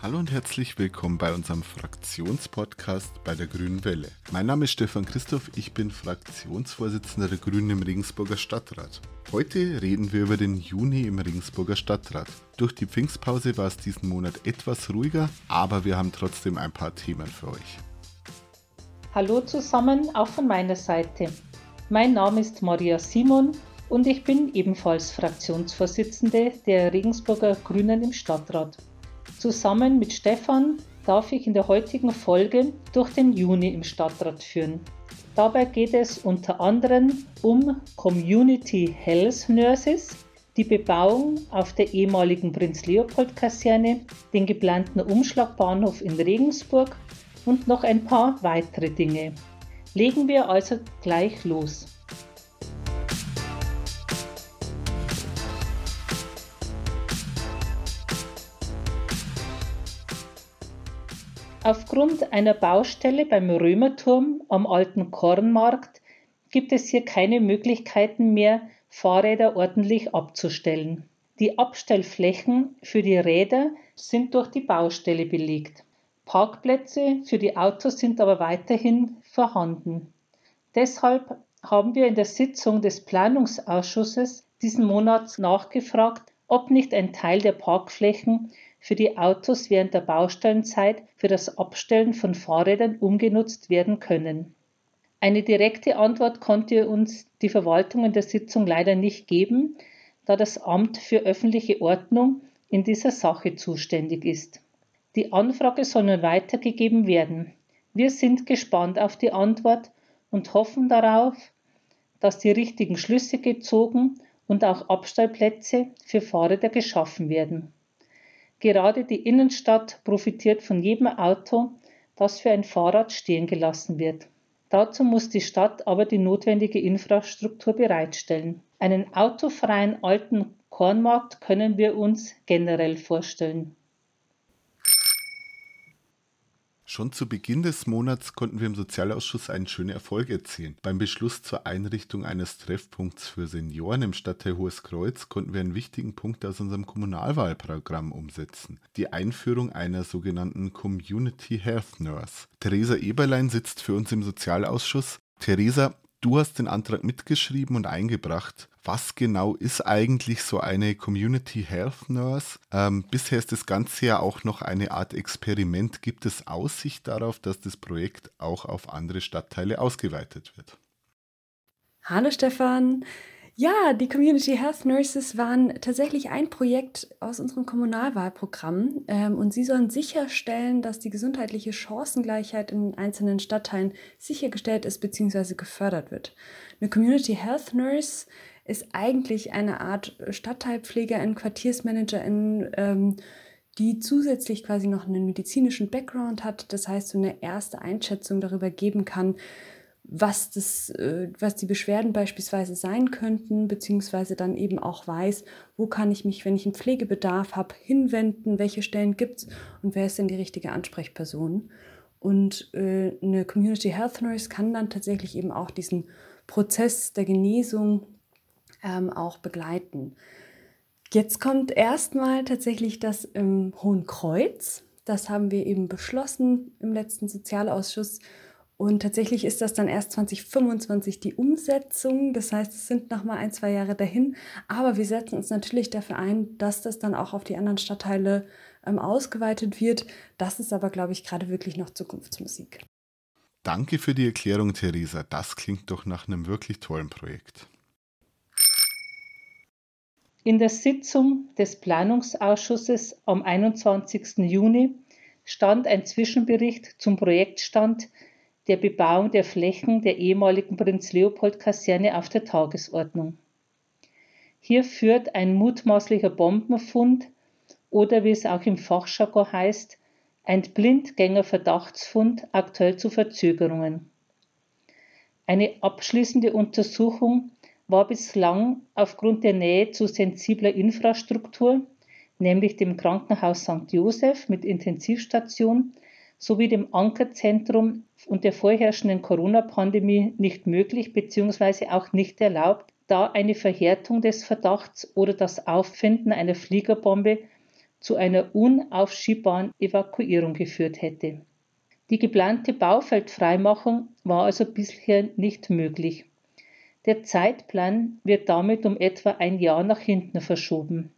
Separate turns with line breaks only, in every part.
Hallo und herzlich willkommen bei unserem Fraktionspodcast bei der Grünen Welle. Mein Name ist Stefan Christoph, ich bin Fraktionsvorsitzender der Grünen im Regensburger Stadtrat. Heute reden wir über den Juni im Regensburger Stadtrat. Durch die Pfingstpause war es diesen Monat etwas ruhiger, aber wir haben trotzdem ein paar Themen für euch.
Hallo zusammen, auch von meiner Seite. Mein Name ist Maria Simon und ich bin ebenfalls Fraktionsvorsitzende der Regensburger Grünen im Stadtrat. Zusammen mit Stefan darf ich in der heutigen Folge durch den Juni im Stadtrat führen. Dabei geht es unter anderem um Community Health Nurses, die Bebauung auf der ehemaligen Prinz-Leopold-Kaserne, den geplanten Umschlagbahnhof in Regensburg und noch ein paar weitere Dinge. Legen wir also gleich los. Aufgrund einer Baustelle beim Römerturm am alten Kornmarkt gibt es hier keine Möglichkeiten mehr, Fahrräder ordentlich abzustellen. Die Abstellflächen für die Räder sind durch die Baustelle belegt. Parkplätze für die Autos sind aber weiterhin vorhanden. Deshalb haben wir in der Sitzung des Planungsausschusses diesen Monat nachgefragt, ob nicht ein Teil der Parkflächen für die Autos während der Baustellenzeit für das Abstellen von Fahrrädern umgenutzt werden können. Eine direkte Antwort konnte uns die Verwaltung in der Sitzung leider nicht geben, da das Amt für öffentliche Ordnung in dieser Sache zuständig ist. Die Anfrage soll nun weitergegeben werden. Wir sind gespannt auf die Antwort und hoffen darauf, dass die richtigen Schlüsse gezogen und auch Abstellplätze für Fahrräder geschaffen werden. Gerade die Innenstadt profitiert von jedem Auto, das für ein Fahrrad stehen gelassen wird. Dazu muss die Stadt aber die notwendige Infrastruktur bereitstellen. Einen autofreien alten Kornmarkt können wir uns generell vorstellen.
Schon zu Beginn des Monats konnten wir im Sozialausschuss einen schönen Erfolg erzielen. Beim Beschluss zur Einrichtung eines Treffpunkts für Senioren im Stadtteil Hohes Kreuz konnten wir einen wichtigen Punkt aus unserem Kommunalwahlprogramm umsetzen. Die Einführung einer sogenannten Community Health Nurse. Theresa Eberlein sitzt für uns im Sozialausschuss. Theresa, du hast den Antrag mitgeschrieben und eingebracht was genau ist eigentlich so eine Community Health Nurse? Ähm, bisher ist das Ganze ja auch noch eine Art Experiment. Gibt es Aussicht darauf, dass das Projekt auch auf andere Stadtteile ausgeweitet wird?
Hallo Stefan. Ja, die Community Health Nurses waren tatsächlich ein Projekt aus unserem Kommunalwahlprogramm ähm, und sie sollen sicherstellen, dass die gesundheitliche Chancengleichheit in einzelnen Stadtteilen sichergestellt ist bzw. gefördert wird. Eine Community Health Nurse ist eigentlich eine Art Stadtteilpflegerin, Quartiersmanagerin, ähm, die zusätzlich quasi noch einen medizinischen Background hat. Das heißt, so eine erste Einschätzung darüber geben kann, was, das, äh, was die Beschwerden beispielsweise sein könnten, beziehungsweise dann eben auch weiß, wo kann ich mich, wenn ich einen Pflegebedarf habe, hinwenden, welche Stellen gibt es und wer ist denn die richtige Ansprechperson. Und äh, eine Community Health Nurse kann dann tatsächlich eben auch diesen Prozess der Genesung ähm, auch begleiten. Jetzt kommt erstmal tatsächlich das im Hohen Kreuz. Das haben wir eben beschlossen im letzten Sozialausschuss. Und tatsächlich ist das dann erst 2025 die Umsetzung. Das heißt, es sind noch mal ein, zwei Jahre dahin. Aber wir setzen uns natürlich dafür ein, dass das dann auch auf die anderen Stadtteile ähm, ausgeweitet wird. Das ist aber, glaube ich, gerade wirklich noch Zukunftsmusik.
Danke für die Erklärung, Theresa. Das klingt doch nach einem wirklich tollen Projekt.
In der Sitzung des Planungsausschusses am 21. Juni stand ein Zwischenbericht zum Projektstand der Bebauung der Flächen der ehemaligen Prinz-Leopold-Kaserne auf der Tagesordnung. Hier führt ein mutmaßlicher Bombenfund oder wie es auch im Fachjargon heißt, ein Blindgänger-Verdachtsfund aktuell zu Verzögerungen. Eine abschließende Untersuchung war bislang aufgrund der Nähe zu sensibler Infrastruktur, nämlich dem Krankenhaus St. Joseph mit Intensivstation sowie dem Ankerzentrum und der vorherrschenden Corona-Pandemie nicht möglich bzw. auch nicht erlaubt, da eine Verhärtung des Verdachts oder das Auffinden einer Fliegerbombe zu einer unaufschiebbaren Evakuierung geführt hätte. Die geplante Baufeldfreimachung war also bisher nicht möglich. Der Zeitplan wird damit um etwa ein Jahr nach hinten verschoben.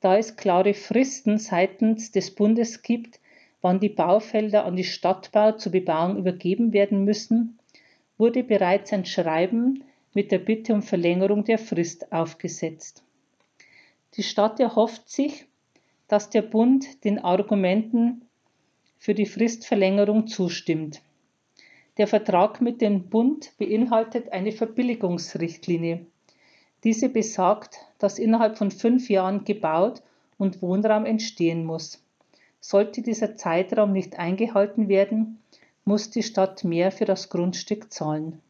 Da es klare Fristen seitens des Bundes gibt, wann die Baufelder an die Stadtbau zur Bebauung übergeben werden müssen, wurde bereits ein Schreiben mit der Bitte um Verlängerung der Frist aufgesetzt. Die Stadt erhofft sich, dass der Bund den Argumenten für die Fristverlängerung zustimmt. Der Vertrag mit dem Bund beinhaltet eine Verbilligungsrichtlinie. Diese besagt, dass innerhalb von fünf Jahren gebaut und Wohnraum entstehen muss. Sollte dieser Zeitraum nicht eingehalten werden, muss die Stadt mehr für das Grundstück zahlen.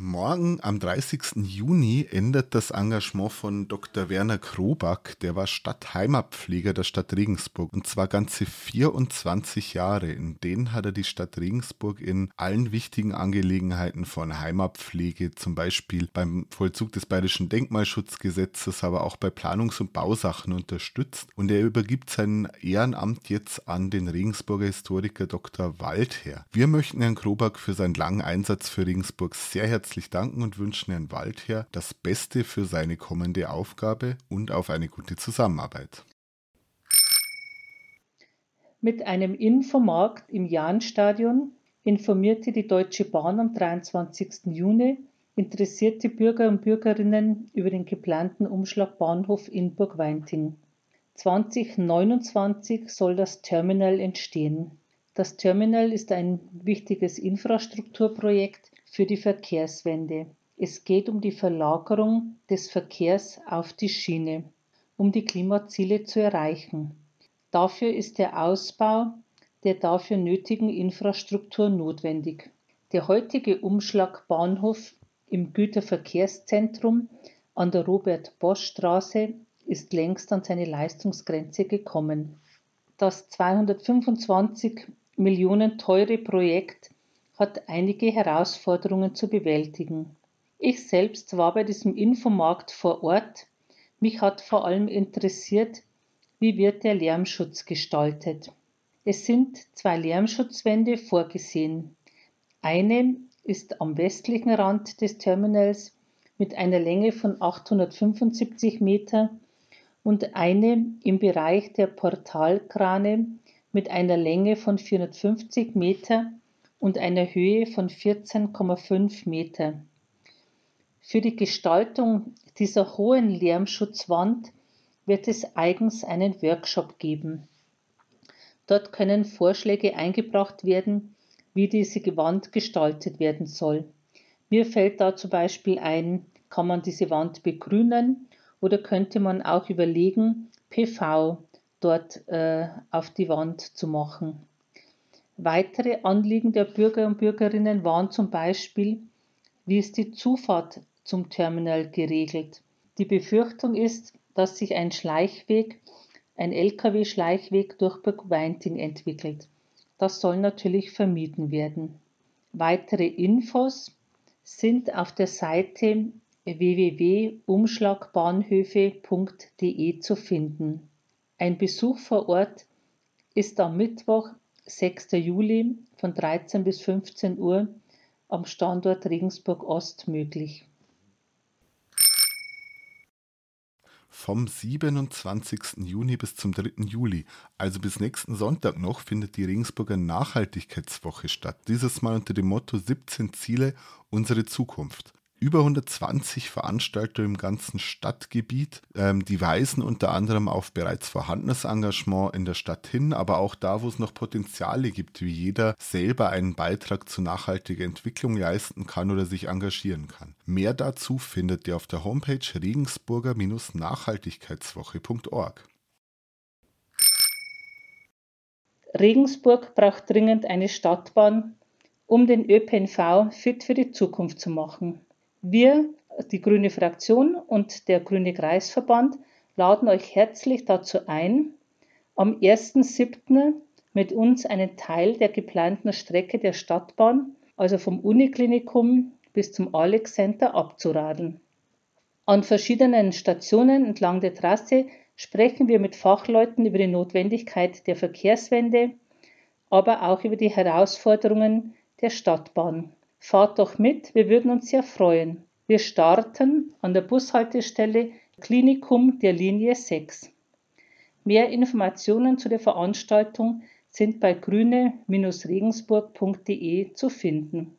Morgen am 30. Juni endet das Engagement von Dr. Werner Kroback, der war Stadtheimatpfleger der Stadt Regensburg und zwar ganze 24 Jahre. In denen hat er die Stadt Regensburg in allen wichtigen Angelegenheiten von Heimatpflege, zum Beispiel beim Vollzug des Bayerischen Denkmalschutzgesetzes, aber auch bei Planungs- und Bausachen unterstützt. Und er übergibt sein Ehrenamt jetzt an den Regensburger Historiker Dr. Waldherr. Wir möchten Herrn Kroback für seinen langen Einsatz für Regensburg sehr herzlich herzlich danken und wünschen Herrn Waldherr das Beste für seine kommende Aufgabe und auf eine gute Zusammenarbeit.
Mit einem Infomarkt im Jahnstadion informierte die Deutsche Bahn am 23. Juni interessierte Bürger und Bürgerinnen über den geplanten Umschlagbahnhof in Burgweinting. 2029 soll das Terminal entstehen. Das Terminal ist ein wichtiges Infrastrukturprojekt für die Verkehrswende. Es geht um die Verlagerung des Verkehrs auf die Schiene, um die Klimaziele zu erreichen. Dafür ist der Ausbau der dafür nötigen Infrastruktur notwendig. Der heutige Umschlagbahnhof im Güterverkehrszentrum an der Robert-Bosch-Straße ist längst an seine Leistungsgrenze gekommen. Das 225 Millionen teure Projekt hat einige Herausforderungen zu bewältigen. Ich selbst war bei diesem Infomarkt vor Ort. Mich hat vor allem interessiert, wie wird der Lärmschutz gestaltet. Es sind zwei Lärmschutzwände vorgesehen. Eine ist am westlichen Rand des Terminals mit einer Länge von 875 Meter und eine im Bereich der Portalkrane mit einer Länge von 450 Meter und einer Höhe von 14,5 Meter. Für die Gestaltung dieser hohen Lärmschutzwand wird es eigens einen Workshop geben. Dort können Vorschläge eingebracht werden, wie diese Wand gestaltet werden soll. Mir fällt da zum Beispiel ein, kann man diese Wand begrünen oder könnte man auch überlegen, PV dort äh, auf die Wand zu machen. Weitere Anliegen der Bürger und Bürgerinnen waren zum Beispiel, wie ist die Zufahrt zum Terminal geregelt? Die Befürchtung ist, dass sich ein Schleichweg, ein Lkw-Schleichweg durch Burgweinting entwickelt. Das soll natürlich vermieden werden. Weitere Infos sind auf der Seite www.umschlagbahnhöfe.de zu finden. Ein Besuch vor Ort ist am Mittwoch, 6. Juli von 13 bis 15 Uhr am Standort Regensburg Ost möglich.
Vom 27. Juni bis zum 3. Juli, also bis nächsten Sonntag noch, findet die Regensburger Nachhaltigkeitswoche statt. Dieses Mal unter dem Motto 17 Ziele, unsere Zukunft über 120 Veranstalter im ganzen Stadtgebiet. Ähm, die weisen unter anderem auf bereits vorhandenes Engagement in der Stadt hin, aber auch da, wo es noch Potenziale gibt, wie jeder selber einen Beitrag zu nachhaltiger Entwicklung leisten kann oder sich engagieren kann. Mehr dazu findet ihr auf der Homepage regensburger-nachhaltigkeitswoche.org.
Regensburg braucht dringend eine Stadtbahn, um den ÖPNV fit für die Zukunft zu machen. Wir, die Grüne Fraktion und der Grüne Kreisverband, laden euch herzlich dazu ein, am 1.7. mit uns einen Teil der geplanten Strecke der Stadtbahn, also vom Uniklinikum bis zum Alex Center, abzuradeln. An verschiedenen Stationen entlang der Trasse sprechen wir mit Fachleuten über die Notwendigkeit der Verkehrswende, aber auch über die Herausforderungen der Stadtbahn. Fahrt doch mit, wir würden uns sehr freuen. Wir starten an der Bushaltestelle Klinikum der Linie 6. Mehr Informationen zu der Veranstaltung sind bei grüne-regensburg.de zu finden.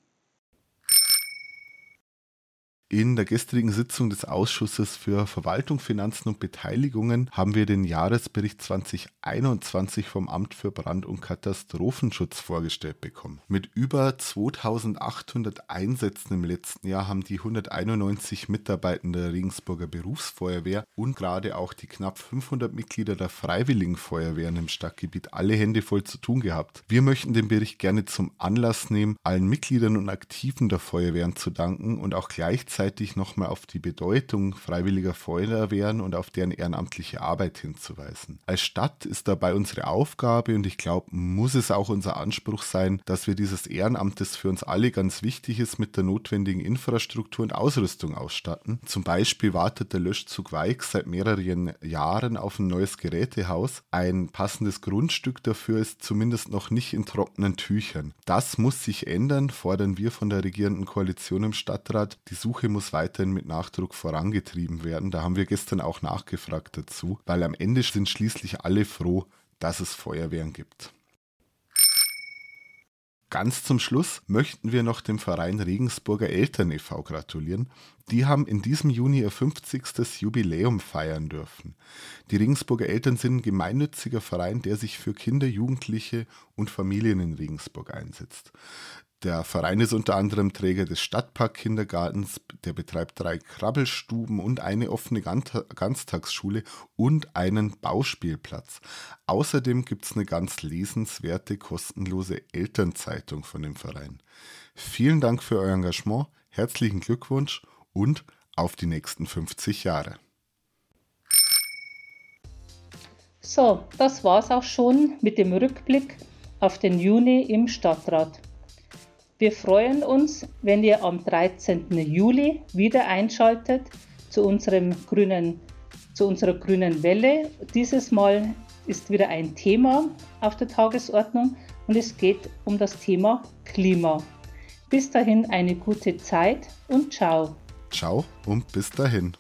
In der gestrigen Sitzung des Ausschusses für Verwaltung, Finanzen und Beteiligungen haben wir den Jahresbericht 2021 vom Amt für Brand- und Katastrophenschutz vorgestellt bekommen. Mit über 2800 Einsätzen im letzten Jahr haben die 191 Mitarbeitenden der Regensburger Berufsfeuerwehr und gerade auch die knapp 500 Mitglieder der Freiwilligen Feuerwehren im Stadtgebiet alle Hände voll zu tun gehabt. Wir möchten den Bericht gerne zum Anlass nehmen, allen Mitgliedern und Aktiven der Feuerwehren zu danken und auch gleichzeitig gleichzeitig nochmal auf die Bedeutung freiwilliger Feuerwehren und auf deren ehrenamtliche Arbeit hinzuweisen. Als Stadt ist dabei unsere Aufgabe und ich glaube, muss es auch unser Anspruch sein, dass wir dieses Ehrenamt, das für uns alle ganz wichtig ist, mit der notwendigen Infrastruktur und Ausrüstung ausstatten. Zum Beispiel wartet der Löschzug Weig seit mehreren Jahren auf ein neues Gerätehaus. Ein passendes Grundstück dafür ist zumindest noch nicht in trockenen Tüchern. Das muss sich ändern, fordern wir von der regierenden Koalition im Stadtrat. Die Suche muss weiterhin mit Nachdruck vorangetrieben werden. Da haben wir gestern auch nachgefragt dazu, weil am Ende sind schließlich alle froh, dass es Feuerwehren gibt. Ganz zum Schluss möchten wir noch dem Verein Regensburger Eltern e.V. gratulieren. Die haben in diesem Juni ihr 50. Jubiläum feiern dürfen. Die Regensburger Eltern sind ein gemeinnütziger Verein, der sich für Kinder, Jugendliche und Familien in Regensburg einsetzt. Der Verein ist unter anderem Träger des Stadtpark-Kindergartens, der betreibt drei Krabbelstuben und eine offene Ganztagsschule und einen Bauspielplatz. Außerdem gibt es eine ganz lesenswerte, kostenlose Elternzeitung von dem Verein. Vielen Dank für euer Engagement, herzlichen Glückwunsch und auf die nächsten 50 Jahre.
So, das war's auch schon mit dem Rückblick auf den Juni im Stadtrat. Wir freuen uns, wenn ihr am 13. Juli wieder einschaltet zu, unserem grünen, zu unserer grünen Welle. Dieses Mal ist wieder ein Thema auf der Tagesordnung und es geht um das Thema Klima. Bis dahin eine gute Zeit und ciao.
Ciao und bis dahin.